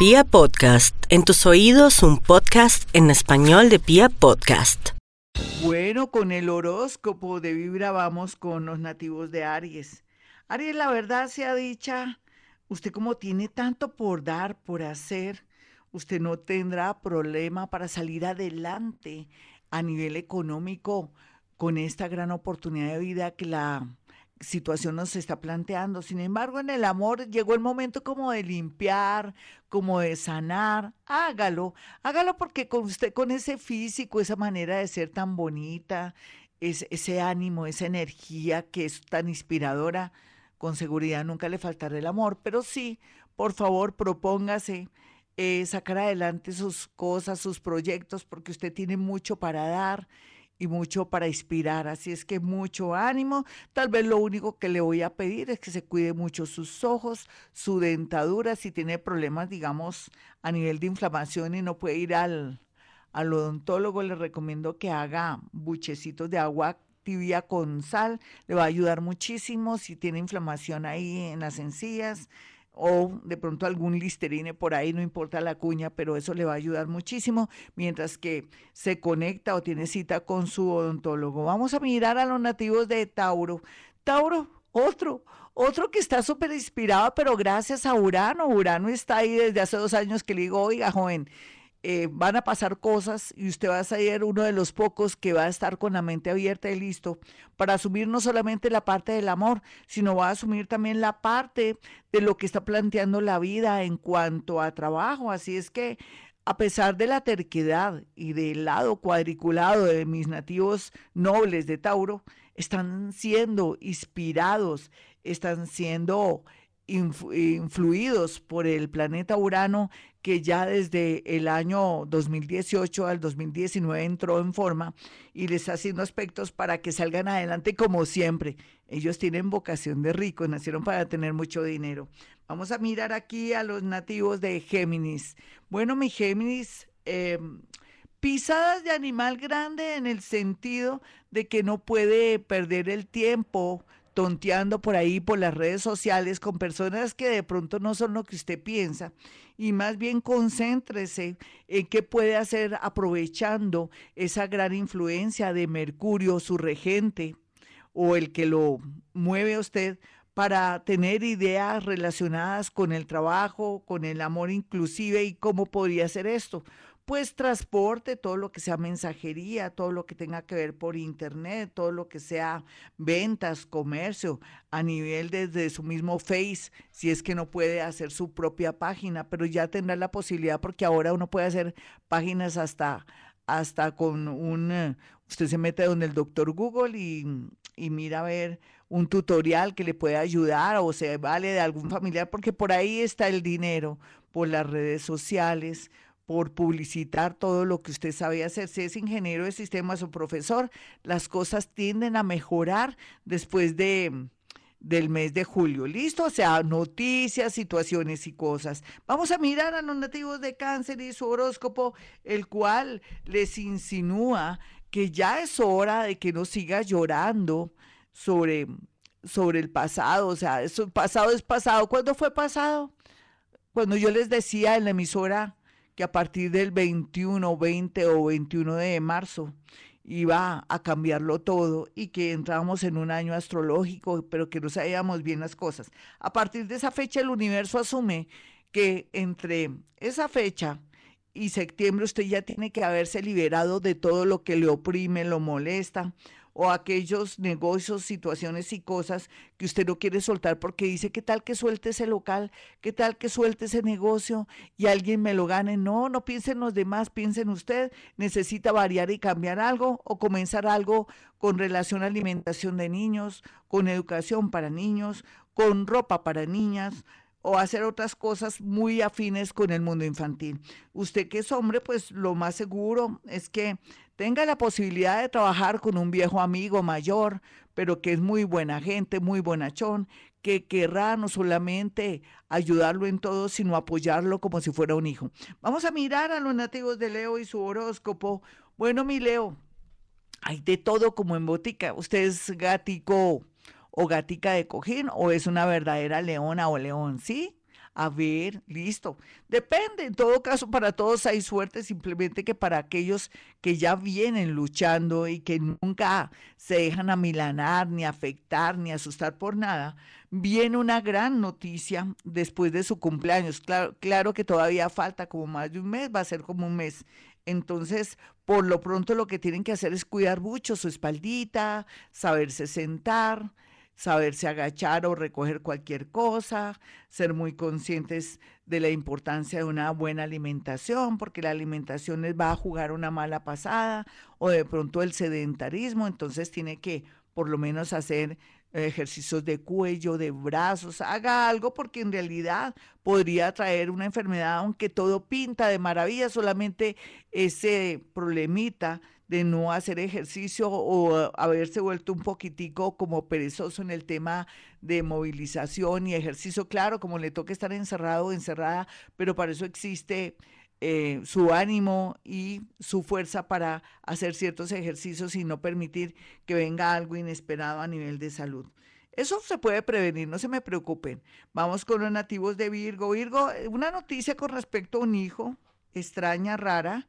Pia Podcast, en tus oídos un podcast en español de Pia Podcast. Bueno, con el horóscopo de Vibra vamos con los nativos de Aries. Aries, la verdad sea dicha, usted como tiene tanto por dar, por hacer, usted no tendrá problema para salir adelante a nivel económico con esta gran oportunidad de vida que la situación nos está planteando. Sin embargo, en el amor llegó el momento como de limpiar, como de sanar. Hágalo, hágalo porque con usted, con ese físico, esa manera de ser tan bonita, ese ánimo, esa energía que es tan inspiradora, con seguridad nunca le faltará el amor. Pero sí, por favor, propóngase. Eh, sacar adelante sus cosas, sus proyectos, porque usted tiene mucho para dar y mucho para inspirar. Así es que mucho ánimo. Tal vez lo único que le voy a pedir es que se cuide mucho sus ojos, su dentadura, si tiene problemas, digamos, a nivel de inflamación y no puede ir al, al odontólogo, le recomiendo que haga buchecitos de agua tibia con sal, le va a ayudar muchísimo si tiene inflamación ahí en las encías o de pronto algún listerine por ahí, no importa la cuña, pero eso le va a ayudar muchísimo mientras que se conecta o tiene cita con su odontólogo. Vamos a mirar a los nativos de Tauro. Tauro, otro, otro que está súper inspirado, pero gracias a Urano. Urano está ahí desde hace dos años que le digo, oiga, joven, eh, van a pasar cosas y usted va a ser uno de los pocos que va a estar con la mente abierta y listo para asumir no solamente la parte del amor, sino va a asumir también la parte de lo que está planteando la vida en cuanto a trabajo. Así es que a pesar de la terquedad y del lado cuadriculado de mis nativos nobles de Tauro, están siendo inspirados, están siendo influidos por el planeta Urano que ya desde el año 2018 al 2019 entró en forma y les está haciendo aspectos para que salgan adelante como siempre. Ellos tienen vocación de ricos, nacieron para tener mucho dinero. Vamos a mirar aquí a los nativos de Géminis. Bueno, mi Géminis, em, pisadas de animal grande en el sentido de que no puede perder el tiempo tonteando por ahí por las redes sociales con personas que de pronto no son lo que usted piensa y más bien concéntrese en qué puede hacer aprovechando esa gran influencia de Mercurio, su regente, o el que lo mueve a usted para tener ideas relacionadas con el trabajo, con el amor inclusive y cómo podría hacer esto pues transporte, todo lo que sea mensajería, todo lo que tenga que ver por internet, todo lo que sea ventas, comercio, a nivel desde su mismo Face, si es que no puede hacer su propia página, pero ya tendrá la posibilidad porque ahora uno puede hacer páginas hasta hasta con un, eh, usted se mete donde el doctor Google y, y mira a ver un tutorial que le puede ayudar o se vale de algún familiar, porque por ahí está el dinero, por las redes sociales, por publicitar todo lo que usted sabe hacer. Si es ingeniero de sistemas o profesor, las cosas tienden a mejorar después de del mes de julio. ¿Listo? O sea, noticias, situaciones y cosas. Vamos a mirar a los nativos de cáncer y su horóscopo, el cual les insinúa que ya es hora de que no siga llorando sobre, sobre el pasado. O sea, eso, pasado es pasado. ¿Cuándo fue pasado? Cuando yo les decía en la emisora que a partir del 21, 20 o 21 de marzo iba a cambiarlo todo y que entrábamos en un año astrológico, pero que no sabíamos bien las cosas. A partir de esa fecha el universo asume que entre esa fecha y septiembre usted ya tiene que haberse liberado de todo lo que le oprime, lo molesta, o aquellos negocios, situaciones y cosas que usted no quiere soltar porque dice, ¿qué tal que suelte ese local? ¿Qué tal que suelte ese negocio y alguien me lo gane? No, no piensen los demás, piensen usted, necesita variar y cambiar algo o comenzar algo con relación a alimentación de niños, con educación para niños, con ropa para niñas, o hacer otras cosas muy afines con el mundo infantil. Usted que es hombre, pues lo más seguro es que tenga la posibilidad de trabajar con un viejo amigo mayor, pero que es muy buena gente, muy bonachón, que querrá no solamente ayudarlo en todo, sino apoyarlo como si fuera un hijo. Vamos a mirar a los nativos de Leo y su horóscopo. Bueno, mi Leo, hay de todo como en botica. Usted es gatico o gatica de cojín o es una verdadera leona o león, ¿sí? A ver, listo. Depende, en todo caso, para todos hay suerte, simplemente que para aquellos que ya vienen luchando y que nunca se dejan amilanar, ni afectar, ni asustar por nada, viene una gran noticia después de su cumpleaños. Claro, claro que todavía falta como más de un mes, va a ser como un mes. Entonces, por lo pronto lo que tienen que hacer es cuidar mucho su espaldita, saberse sentar, saberse agachar o recoger cualquier cosa, ser muy conscientes de la importancia de una buena alimentación, porque la alimentación les va a jugar una mala pasada, o de pronto el sedentarismo, entonces tiene que por lo menos hacer ejercicios de cuello, de brazos, haga algo porque en realidad podría traer una enfermedad, aunque todo pinta de maravilla, solamente ese problemita de no hacer ejercicio o haberse vuelto un poquitico como perezoso en el tema de movilización y ejercicio. Claro, como le toca estar encerrado o encerrada, pero para eso existe eh, su ánimo y su fuerza para hacer ciertos ejercicios y no permitir que venga algo inesperado a nivel de salud. Eso se puede prevenir, no se me preocupen. Vamos con los nativos de Virgo. Virgo, eh, una noticia con respecto a un hijo extraña, rara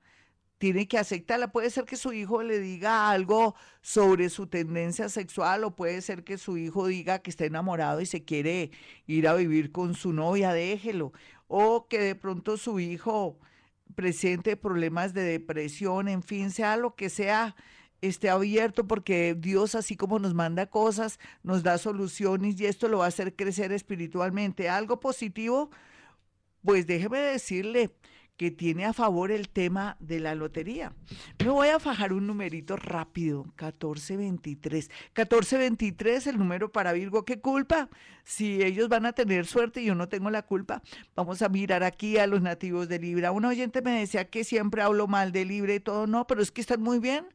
tiene que aceptarla. Puede ser que su hijo le diga algo sobre su tendencia sexual o puede ser que su hijo diga que está enamorado y se quiere ir a vivir con su novia, déjelo. O que de pronto su hijo presente problemas de depresión, en fin, sea lo que sea, esté abierto porque Dios así como nos manda cosas, nos da soluciones y esto lo va a hacer crecer espiritualmente. Algo positivo, pues déjeme decirle, que tiene a favor el tema de la lotería. Me voy a fajar un numerito rápido, 1423. 1423, el número para Virgo, ¿qué culpa? Si ellos van a tener suerte y yo no tengo la culpa, vamos a mirar aquí a los nativos de Libra. Un oyente me decía que siempre hablo mal de Libra y todo, no, pero es que están muy bien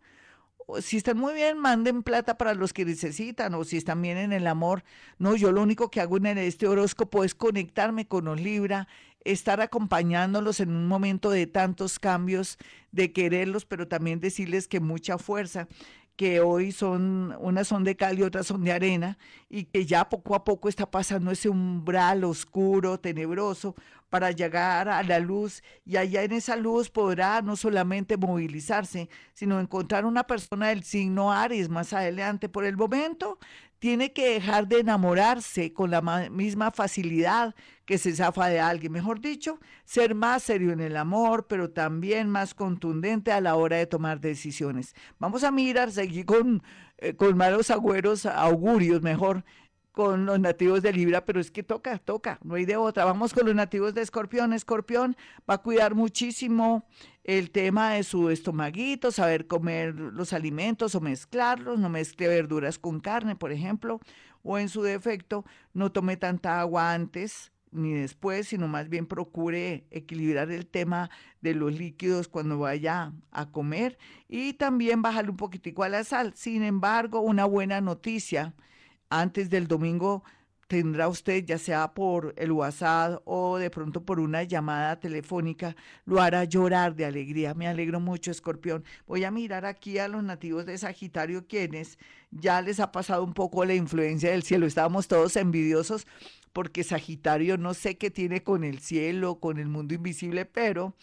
si están muy bien, manden plata para los que necesitan, o si están bien en el amor. No, yo lo único que hago en este horóscopo es conectarme con los Libra estar acompañándolos en un momento de tantos cambios, de quererlos, pero también decirles que mucha fuerza, que hoy son, unas son de cal y otras son de arena, y que ya poco a poco está pasando ese umbral oscuro, tenebroso, para llegar a la luz, y allá en esa luz podrá no solamente movilizarse, sino encontrar una persona del signo Aries más adelante. Por el momento, tiene que dejar de enamorarse con la misma facilidad que se zafa de alguien. Mejor dicho, ser más serio en el amor, pero también más contundente a la hora de tomar decisiones. Vamos a mirar, seguir con, eh, con malos agüeros, augurios, mejor, con los nativos de Libra, pero es que toca, toca, no hay de otra. Vamos con los nativos de Escorpión. Escorpión va a cuidar muchísimo el tema de su estomaguito, saber comer los alimentos o mezclarlos, no mezcle verduras con carne, por ejemplo, o en su defecto, no tome tanta agua antes ni después, sino más bien procure equilibrar el tema de los líquidos cuando vaya a comer y también bajarle un poquitico a la sal. Sin embargo, una buena noticia antes del domingo tendrá usted, ya sea por el WhatsApp o de pronto por una llamada telefónica, lo hará llorar de alegría. Me alegro mucho, escorpión. Voy a mirar aquí a los nativos de Sagitario, quienes ya les ha pasado un poco la influencia del cielo. Estábamos todos envidiosos porque Sagitario no sé qué tiene con el cielo, con el mundo invisible, pero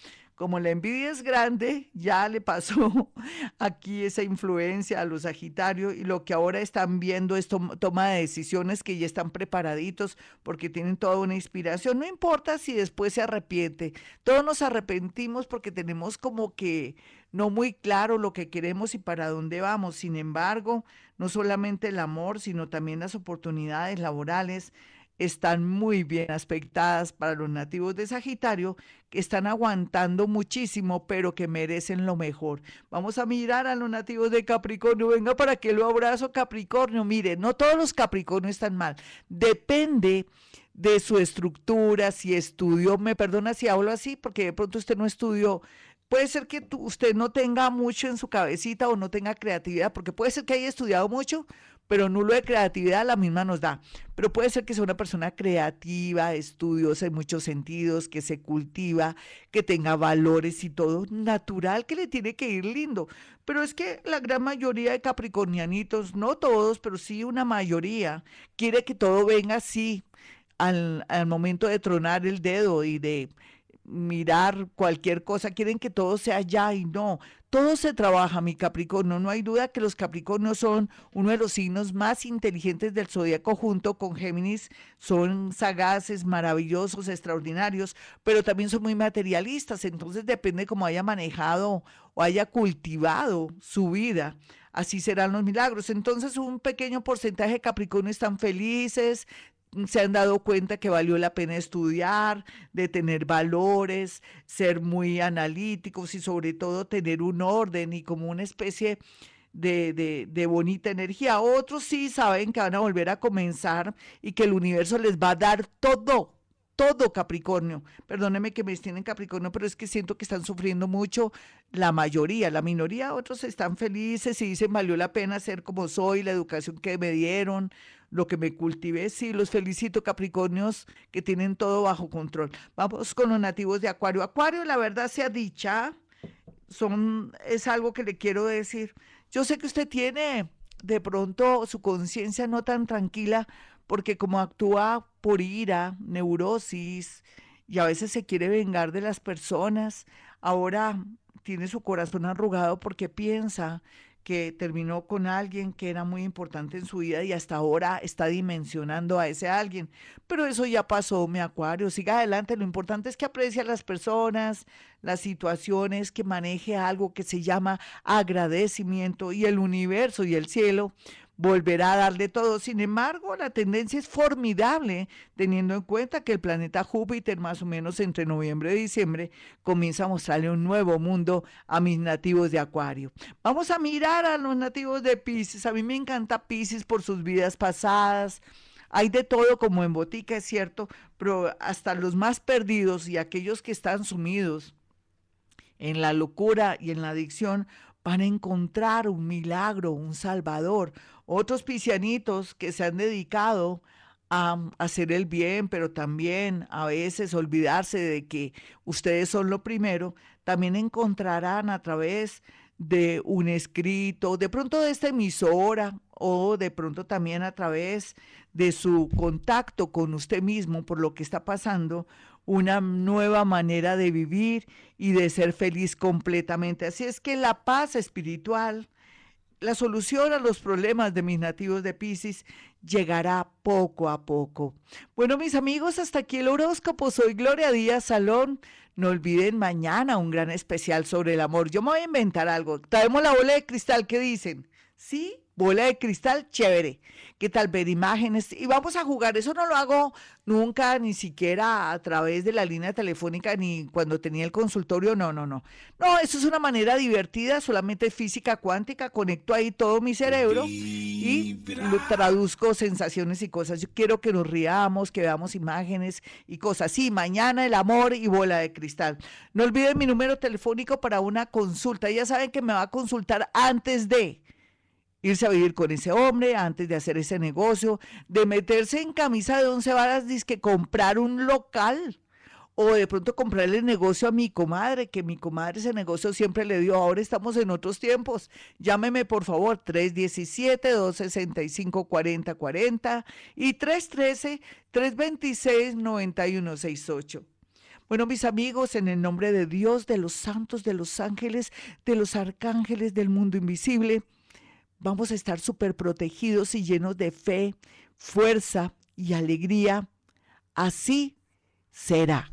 como la envidia es grande, ya le pasó aquí esa influencia a los Sagitarios y lo que ahora están viendo es toma de decisiones que ya están preparaditos porque tienen toda una inspiración. No importa si después se arrepiente, todos nos arrepentimos porque tenemos como que no muy claro lo que queremos y para dónde vamos. Sin embargo, no solamente el amor, sino también las oportunidades laborales, están muy bien aspectadas para los nativos de Sagitario, que están aguantando muchísimo, pero que merecen lo mejor. Vamos a mirar a los nativos de Capricornio. Venga, para que lo abrazo, Capricornio. Mire, no todos los Capricornios están mal. Depende de su estructura, si estudió, me perdona si hablo así, porque de pronto usted no estudió Puede ser que usted no tenga mucho en su cabecita o no tenga creatividad, porque puede ser que haya estudiado mucho, pero nulo de creatividad la misma nos da. Pero puede ser que sea una persona creativa, estudiosa en muchos sentidos, que se cultiva, que tenga valores y todo natural, que le tiene que ir lindo. Pero es que la gran mayoría de capricornianitos, no todos, pero sí una mayoría, quiere que todo venga así al, al momento de tronar el dedo y de mirar cualquier cosa, quieren que todo sea ya y no. Todo se trabaja, mi Capricornio. No hay duda que los Capricornios son uno de los signos más inteligentes del zodiaco junto con Géminis. Son sagaces, maravillosos, extraordinarios, pero también son muy materialistas. Entonces depende cómo haya manejado o haya cultivado su vida así serán los milagros. Entonces, un pequeño porcentaje de Capricornios están felices, se han dado cuenta que valió la pena estudiar, de tener valores, ser muy analíticos y sobre todo tener un orden y como una especie de, de, bonita energía. Otros sí saben que van a volver a comenzar y que el universo les va a dar todo, todo Capricornio. Perdóneme que me estén en Capricornio, pero es que siento que están sufriendo mucho la mayoría, la minoría, otros están felices y dicen valió la pena ser como soy, la educación que me dieron, lo que me cultivé. Sí, los felicito Capricornios que tienen todo bajo control. Vamos con los nativos de Acuario. Acuario, la verdad sea dicha, son, es algo que le quiero decir. Yo sé que usted tiene de pronto su conciencia no tan tranquila porque como actúa por ira, neurosis y a veces se quiere vengar de las personas, ahora tiene su corazón arrugado porque piensa que terminó con alguien que era muy importante en su vida y hasta ahora está dimensionando a ese alguien. Pero eso ya pasó, mi acuario. Siga adelante. Lo importante es que aprecie a las personas, las situaciones, que maneje algo que se llama agradecimiento y el universo y el cielo volverá a darle todo. Sin embargo, la tendencia es formidable, teniendo en cuenta que el planeta Júpiter, más o menos entre noviembre y diciembre, comienza a mostrarle un nuevo mundo a mis nativos de Acuario. Vamos a mirar a los nativos de Pisces. A mí me encanta Pisces por sus vidas pasadas. Hay de todo como en botica, es cierto, pero hasta los más perdidos y aquellos que están sumidos en la locura y en la adicción van a encontrar un milagro, un salvador. Otros piscianitos que se han dedicado a hacer el bien, pero también a veces olvidarse de que ustedes son lo primero, también encontrarán a través de un escrito, de pronto de esta emisora o de pronto también a través de su contacto con usted mismo por lo que está pasando, una nueva manera de vivir y de ser feliz completamente. Así es que la paz espiritual, la solución a los problemas de mis nativos de Pisces llegará poco a poco. Bueno, mis amigos, hasta aquí el horóscopo. Soy Gloria Díaz Salón. No olviden mañana un gran especial sobre el amor. Yo me voy a inventar algo. Traemos la bola de cristal. ¿Qué dicen? ¿Sí? Bola de cristal, chévere. ¿Qué tal ver imágenes? Y vamos a jugar. Eso no lo hago nunca, ni siquiera a través de la línea telefónica, ni cuando tenía el consultorio. No, no, no. No, eso es una manera divertida, solamente física cuántica. Conecto ahí todo mi cerebro y lo traduzco sensaciones y cosas. Yo quiero que nos riamos, que veamos imágenes y cosas. Sí, mañana el amor y bola de cristal. No olviden mi número telefónico para una consulta. Ya saben que me va a consultar antes de irse a vivir con ese hombre antes de hacer ese negocio, de meterse en camisa de once varas, que comprar un local o de pronto comprarle el negocio a mi comadre, que mi comadre ese negocio siempre le dio, ahora estamos en otros tiempos. Llámeme por favor 317-265-4040 y 313-326-9168. Bueno, mis amigos, en el nombre de Dios, de los santos, de los ángeles, de los arcángeles del mundo invisible, vamos a estar súper protegidos y llenos de fe, fuerza y alegría. Así será.